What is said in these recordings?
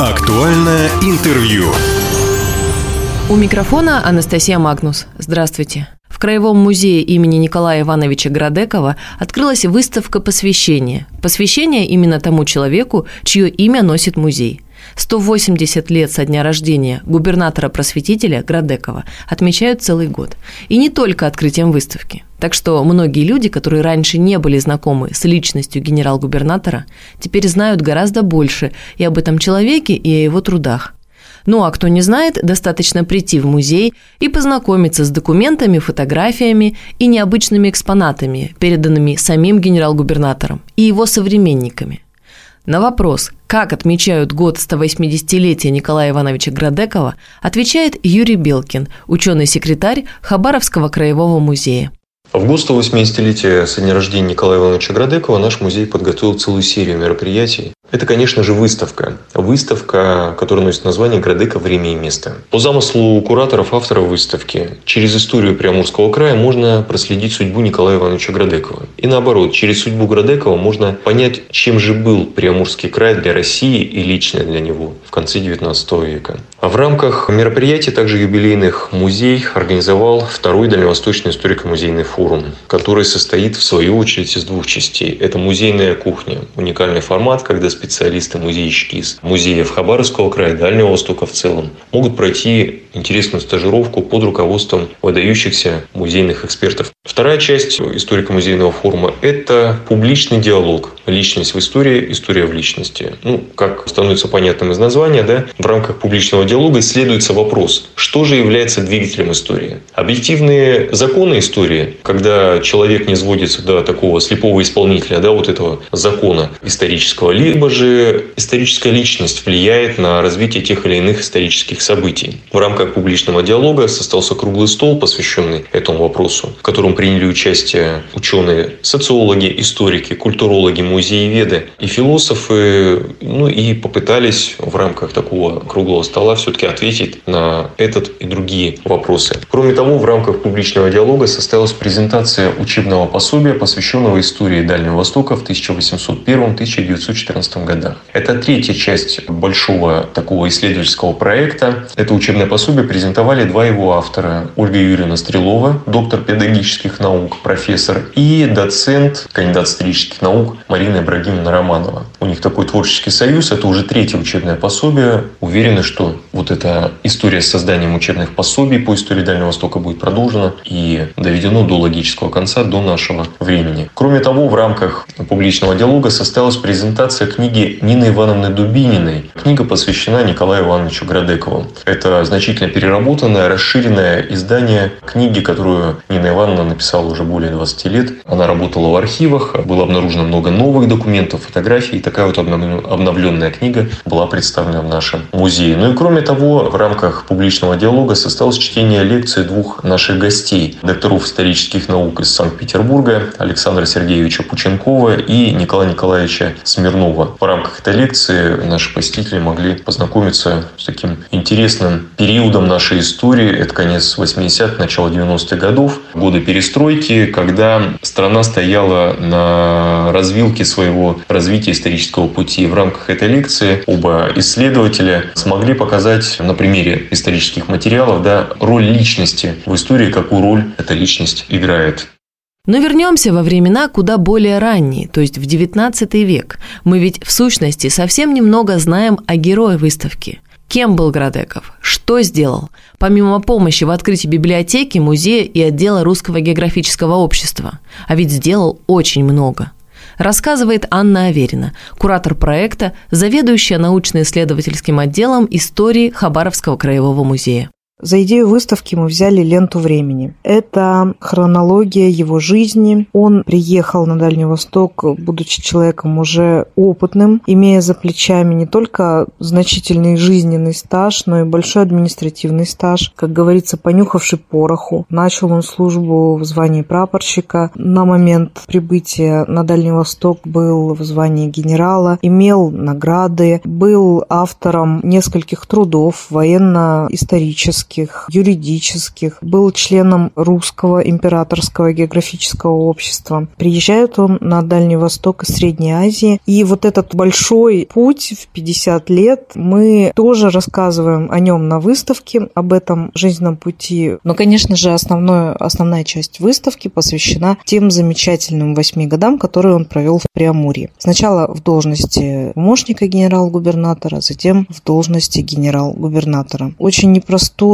Актуальное интервью. У микрофона Анастасия Магнус. Здравствуйте. В Краевом музее имени Николая Ивановича Градекова открылась выставка посвящения. Посвящение именно тому человеку, чье имя носит музей. 180 лет со дня рождения губернатора-просветителя Градекова отмечают целый год. И не только открытием выставки. Так что многие люди, которые раньше не были знакомы с личностью генерал-губернатора, теперь знают гораздо больше и об этом человеке, и о его трудах. Ну а кто не знает, достаточно прийти в музей и познакомиться с документами, фотографиями и необычными экспонатами, переданными самим генерал-губернатором и его современниками. На вопрос, как отмечают год 180-летия Николая Ивановича Градекова, отвечает Юрий Белкин, ученый-секретарь Хабаровского краевого музея. В год 180-летия со дня рождения Николая Ивановича Градекова наш музей подготовил целую серию мероприятий. Это, конечно же, выставка. Выставка, которая носит название «Градека. Время и место». По замыслу кураторов, авторов выставки, через историю Приамурского края можно проследить судьбу Николая Ивановича Градекова. И наоборот, через судьбу Градекова можно понять, чем же был Приамурский край для России и лично для него в конце XIX века. А в рамках мероприятий, также юбилейных, музей организовал второй Дальневосточный историко-музейный форум, который состоит, в свою очередь, из двух частей. Это музейная кухня, уникальный формат, когда специалисты-музейщики из музеев Хабаровского края, Дальнего Востока в целом могут пройти интересную стажировку под руководством выдающихся музейных экспертов. Вторая часть историко-музейного форума – это публичный диалог. Личность в истории, история в личности. Ну, как становится понятным из названия, да, в рамках публичного диалога исследуется вопрос, что же является двигателем истории. Объективные законы истории, когда человек не сводится до такого слепого исполнителя, да, вот этого закона исторического, либо же историческая личность влияет на развитие тех или иных исторических событий. В рамках публичного диалога состоялся круглый стол, посвященный этому вопросу, в котором приняли участие ученые, социологи, историки, культурологи, музееведы и философы, ну и попытались в рамках такого круглого стола все-таки ответить на этот и другие вопросы. Кроме того, в рамках публичного диалога состоялась презентация учебного пособия, посвященного истории Дальнего Востока в 1801-1914 годах. Это третья часть большого такого исследовательского проекта. Это учебное пособие презентовали два его автора. Ольга Юрьевна Стрелова, доктор педагогических наук, профессор, и доцент, кандидат исторических наук Марина Ибрагимовна Романова. У них такой творческий союз, это уже третье учебное пособие. Уверены, что вот эта история с созданием учебных пособий по истории Дальнего Востока будет продолжена и доведено до логического конца, до нашего времени. Кроме того, в рамках публичного диалога состоялась презентация книги Нины Ивановны Дубининой. Книга посвящена Николаю Ивановичу Градекову. Это значительно переработанное, расширенное издание книги, которую Нина Ивановна написала уже более 20 лет. Она работала в архивах, было обнаружено много новых документов, фотографий, и такая вот обновленная книга была представлена в нашем музее. Ну и кроме того, в рамках публичного диалога состоялось чтение лекции двух наших гостей, докторов исторических наук из Санкт-Петербурга, Александра Сергеевича Пученкова и Николая Николаевича Смирнова. В рамках этой лекции наши посетители могли познакомиться с таким интересным периодом нашей истории, это конец 80-х, начало 90-х годов, годы перестройки, когда страна стояла на развилке своего развития исторического пути. В рамках этой лекции оба исследователя смогли показать на примере исторических материалов да, роль личности в истории, какую роль эта личность играет. Но вернемся во времена куда более ранние, то есть в XIX век. Мы ведь в сущности совсем немного знаем о герое выставки – Кем был Градеков? Что сделал? Помимо помощи в открытии библиотеки, музея и отдела Русского географического общества. А ведь сделал очень много. Рассказывает Анна Аверина, куратор проекта, заведующая научно-исследовательским отделом истории Хабаровского краевого музея. За идею выставки мы взяли ленту времени. Это хронология его жизни. Он приехал на Дальний Восток, будучи человеком уже опытным, имея за плечами не только значительный жизненный стаж, но и большой административный стаж. Как говорится, понюхавший пороху. Начал он службу в звании прапорщика. На момент прибытия на Дальний Восток был в звании генерала, имел награды, был автором нескольких трудов военно-исторических экономических, юридических. Был членом Русского императорского географического общества. Приезжает он на Дальний Восток и Средней Азии. И вот этот большой путь в 50 лет мы тоже рассказываем о нем на выставке, об этом жизненном пути. Но, конечно же, основное, основная часть выставки посвящена тем замечательным восьми годам, которые он провел в Преамурье. Сначала в должности помощника генерал-губернатора, затем в должности генерал-губернатора. Очень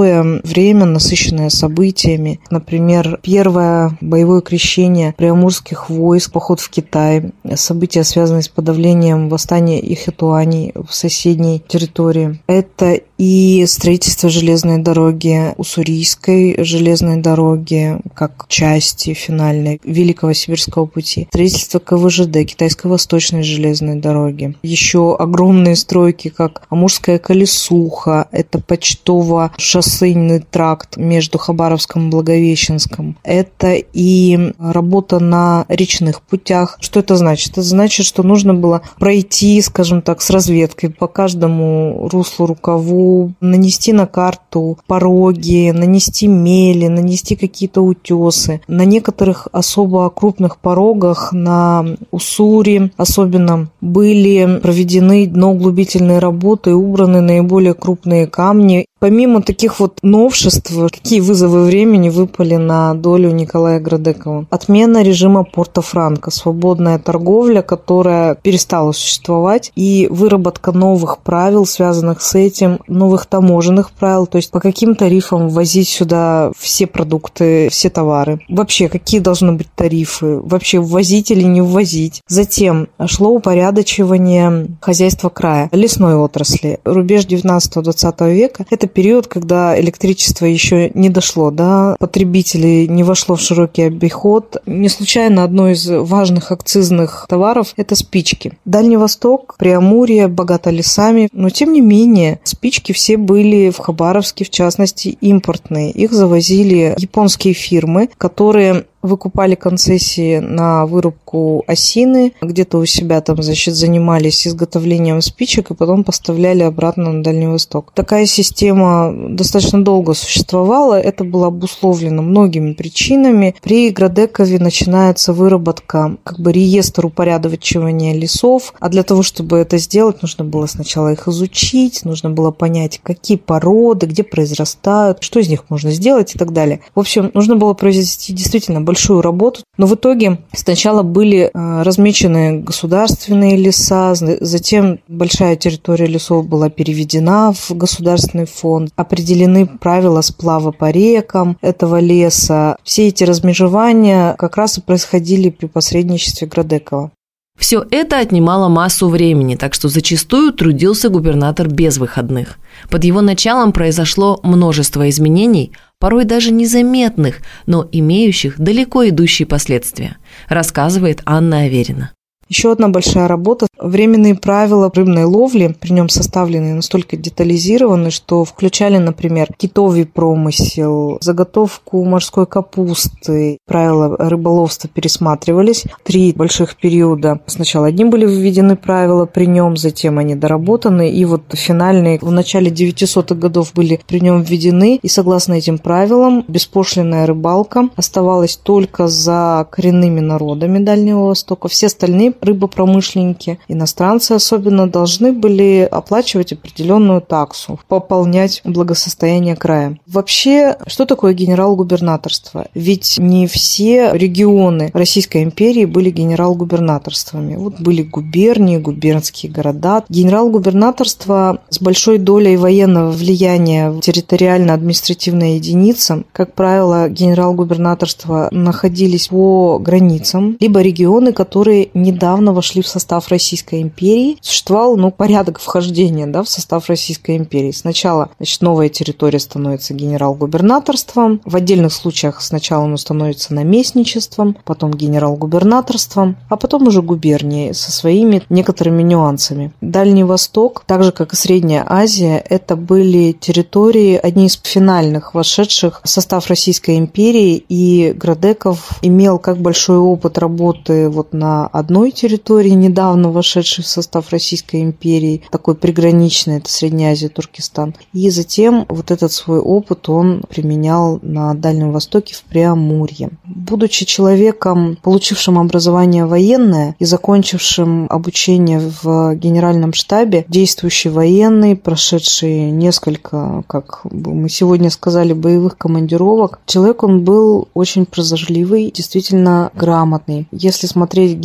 непростое время, насыщенное событиями. Например, первое боевое крещение приамурских войск, поход в Китай, события, связанные с подавлением восстания Ихэтуаней в соседней территории. Это и строительство железной дороги, Уссурийской железной дороги, как части финальной Великого Сибирского пути, строительство КВЖД, Китайской Восточной железной дороги. Еще огромные стройки, как Амурская колесуха, это почтово-шоссейный тракт между Хабаровском и Благовещенском. Это и работа на речных путях. Что это значит? Это значит, что нужно было пройти, скажем так, с разведкой по каждому руслу рукаву, нанести на карту пороги, нанести мели, нанести какие-то утесы. На некоторых особо крупных порогах на Уссури особенно были проведены дноуглубительные работы убраны наиболее крупные камни Помимо таких вот новшеств, какие вызовы времени выпали на долю Николая Градекова? Отмена режима Порто-Франко, свободная торговля, которая перестала существовать, и выработка новых правил, связанных с этим, новых таможенных правил, то есть по каким тарифам ввозить сюда все продукты, все товары. Вообще, какие должны быть тарифы? Вообще, ввозить или не ввозить? Затем шло упорядочивание хозяйства края, лесной отрасли. Рубеж 19-20 века – это период, когда электричество еще не дошло до потребителей, не вошло в широкий обиход. Не случайно одно из важных акцизных товаров – это спички. Дальний Восток, Преамурье, богато лесами, но тем не менее спички все были в Хабаровске, в частности, импортные. Их завозили японские фирмы, которые выкупали концессии на вырубку осины, где-то у себя там, значит, занимались изготовлением спичек и потом поставляли обратно на Дальний Восток. Такая система достаточно долго существовала, это было обусловлено многими причинами. При Градекове начинается выработка как бы реестр упорядочивания лесов, а для того, чтобы это сделать, нужно было сначала их изучить, нужно было понять, какие породы, где произрастают, что из них можно сделать и так далее. В общем, нужно было произвести действительно большое большую работу. Но в итоге сначала были э, размечены государственные леса, затем большая территория лесов была переведена в государственный фонд, определены правила сплава по рекам этого леса. Все эти размежевания как раз и происходили при посредничестве Градекова. Все это отнимало массу времени, так что зачастую трудился губернатор без выходных. Под его началом произошло множество изменений, порой даже незаметных, но имеющих далеко идущие последствия, рассказывает Анна Аверина. Еще одна большая работа – временные правила рыбной ловли, при нем составленные настолько детализированы, что включали, например, китовый промысел, заготовку морской капусты. Правила рыболовства пересматривались. Три больших периода. Сначала одни были введены правила при нем, затем они доработаны, и вот финальные в начале 900-х годов были при нем введены, и согласно этим правилам беспошлинная рыбалка оставалась только за коренными народами Дальнего Востока. Все остальные рыбопромышленники, иностранцы особенно, должны были оплачивать определенную таксу, пополнять благосостояние края. Вообще, что такое генерал-губернаторство? Ведь не все регионы Российской империи были генерал-губернаторствами. Вот были губернии, губернские города. Генерал-губернаторство с большой долей военного влияния территориально-административной единице, как правило, генерал-губернаторства находились по границам, либо регионы, которые недавно недавно вошли в состав Российской империи. Существовал ну, порядок вхождения да, в состав Российской империи. Сначала значит, новая территория становится генерал-губернаторством. В отдельных случаях сначала оно становится наместничеством, потом генерал-губернаторством, а потом уже губернией со своими некоторыми нюансами. Дальний Восток, так же как и Средняя Азия, это были территории, одни из финальных вошедших в состав Российской империи, и Градеков имел как большой опыт работы вот на одной территории, недавно вошедшей в состав Российской империи, такой приграничный, это Средняя Азия, Туркестан. И затем вот этот свой опыт он применял на Дальнем Востоке в Преамурье. Будучи человеком, получившим образование военное и закончившим обучение в генеральном штабе, действующий военный, прошедший несколько, как мы сегодня сказали, боевых командировок, человек он был очень прозорливый, действительно грамотный. Если смотреть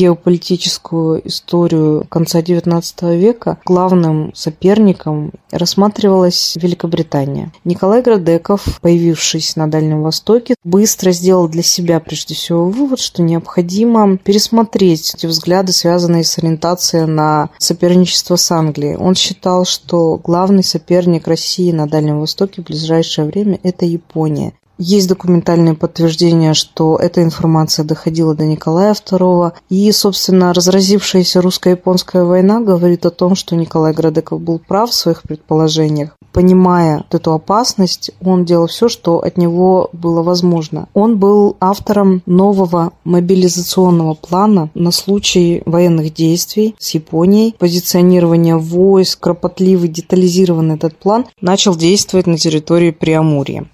геополитическую историю конца XIX века, главным соперником рассматривалась Великобритания. Николай Градеков, появившись на Дальнем Востоке, быстро сделал для себя прежде всего вывод, что необходимо пересмотреть эти взгляды, связанные с ориентацией на соперничество с Англией. Он считал, что главный соперник России на Дальнем Востоке в ближайшее время – это Япония. Есть документальные подтверждения, что эта информация доходила до Николая II. И, собственно, разразившаяся русско-японская война говорит о том, что Николай Градеков был прав в своих предположениях. Понимая эту опасность, он делал все, что от него было возможно. Он был автором нового мобилизационного плана на случай военных действий с Японией. Позиционирование войск, кропотливый, детализированный этот план начал действовать на территории Преамурья.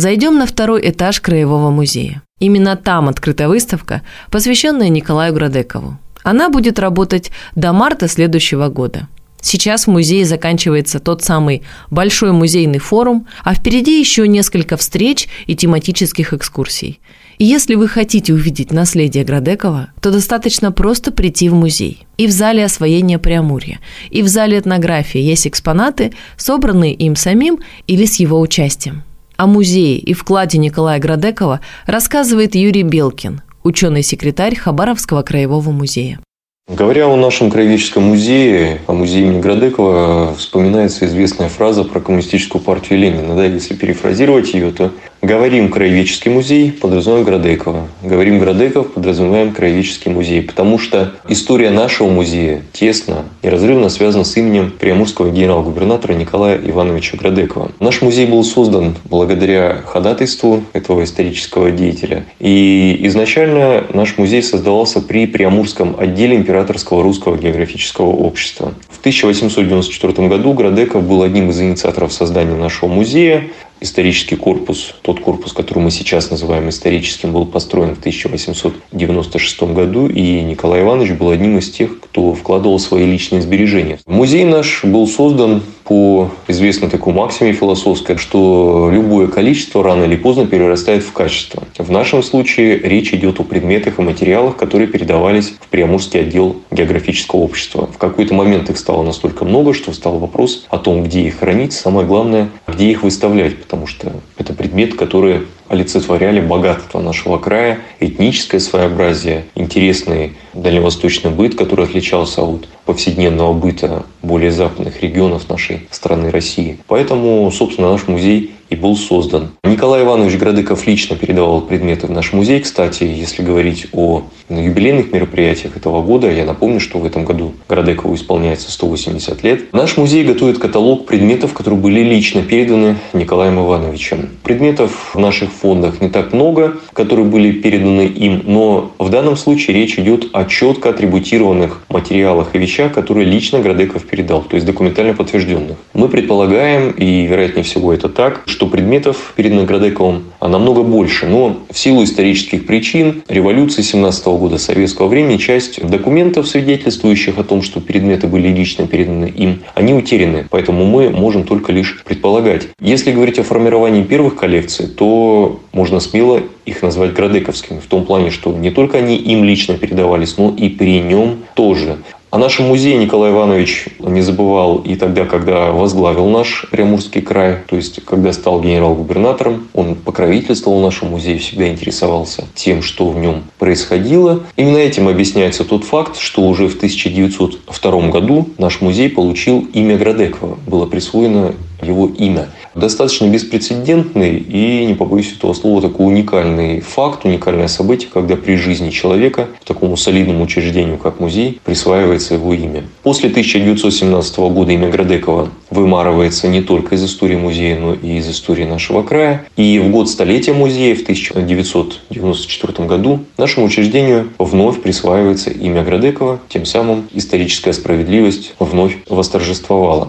Зайдем на второй этаж Краевого музея. Именно там открыта выставка, посвященная Николаю Градекову. Она будет работать до марта следующего года. Сейчас в музее заканчивается тот самый большой музейный форум, а впереди еще несколько встреч и тематических экскурсий. И если вы хотите увидеть наследие Градекова, то достаточно просто прийти в музей. И в зале освоения Преамурья, и в зале этнографии есть экспонаты, собранные им самим или с его участием. О музее и вкладе Николая Градекова рассказывает Юрий Белкин, ученый-секретарь Хабаровского краевого музея. Говоря о нашем краеведческом музее, о музее имени Градекова, вспоминается известная фраза про коммунистическую партию Ленина. Да, если перефразировать ее, то Говорим краеведческий музей, подразумеваем Градекова. Говорим Градеков, подразумеваем краеведческий музей. Потому что история нашего музея тесно и разрывно связана с именем приамурского генерал-губернатора Николая Ивановича Градекова. Наш музей был создан благодаря ходатайству этого исторического деятеля. И изначально наш музей создавался при Приамурском отделе Императорского русского географического общества. В 1894 году Градеков был одним из инициаторов создания нашего музея исторический корпус, тот корпус, который мы сейчас называем историческим, был построен в 1896 году, и Николай Иванович был одним из тех, кто вкладывал свои личные сбережения. Музей наш был создан по известной такой максиме философской, что любое количество рано или поздно перерастает в качество. В нашем случае речь идет о предметах и материалах, которые передавались в Приамурский отдел географического общества. В какой-то момент их стало настолько много, что встал вопрос о том, где их хранить, самое главное, где их выставлять, потому что это предмет, который олицетворяли богатство нашего края, этническое своеобразие, интересный дальневосточный быт, который отличался от повседневного быта более западных регионов нашей страны России. Поэтому, собственно, наш музей и был создан. Николай Иванович Градыков лично передавал предметы в наш музей. Кстати, если говорить о юбилейных мероприятиях этого года, я напомню, что в этом году Градыкову исполняется 180 лет. Наш музей готовит каталог предметов, которые были лично переданы Николаем Ивановичем. Предметов в наших фондах не так много, которые были переданы им, но в данном случае речь идет о четко атрибутированных материалах и вещах, которые лично Градеков передал, то есть документально подтвержденных. Мы предполагаем, и вероятнее всего это так, что предметов перед Наградековым намного больше. Но в силу исторических причин революции 17 года советского времени часть документов, свидетельствующих о том, что предметы были лично переданы им, они утеряны. Поэтому мы можем только лишь предполагать. Если говорить о формировании первых коллекций, то можно смело их назвать градековскими. В том плане, что не только они им лично передавались, но и при нем тоже. О нашем музее Николай Иванович не забывал и тогда, когда возглавил наш Приамурский край, то есть когда стал генерал-губернатором, он покровительствовал нашему музею, всегда интересовался тем, что в нем происходило. Именно этим объясняется тот факт, что уже в 1902 году наш музей получил имя Градекова. Было присвоено его имя. Достаточно беспрецедентный и, не побоюсь этого слова, такой уникальный факт, уникальное событие, когда при жизни человека в такому солидному учреждению, как музей, присваивается его имя. После 1917 года имя Градекова вымарывается не только из истории музея, но и из истории нашего края. И в год столетия музея в 1994 году нашему учреждению вновь присваивается имя Градекова, тем самым историческая справедливость вновь восторжествовала.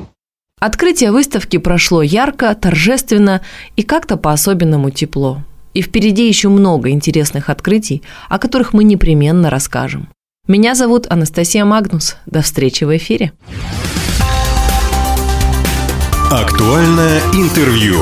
Открытие выставки прошло ярко, торжественно и как-то по-особенному тепло. И впереди еще много интересных открытий, о которых мы непременно расскажем. Меня зовут Анастасия Магнус. До встречи в эфире. Актуальное интервью.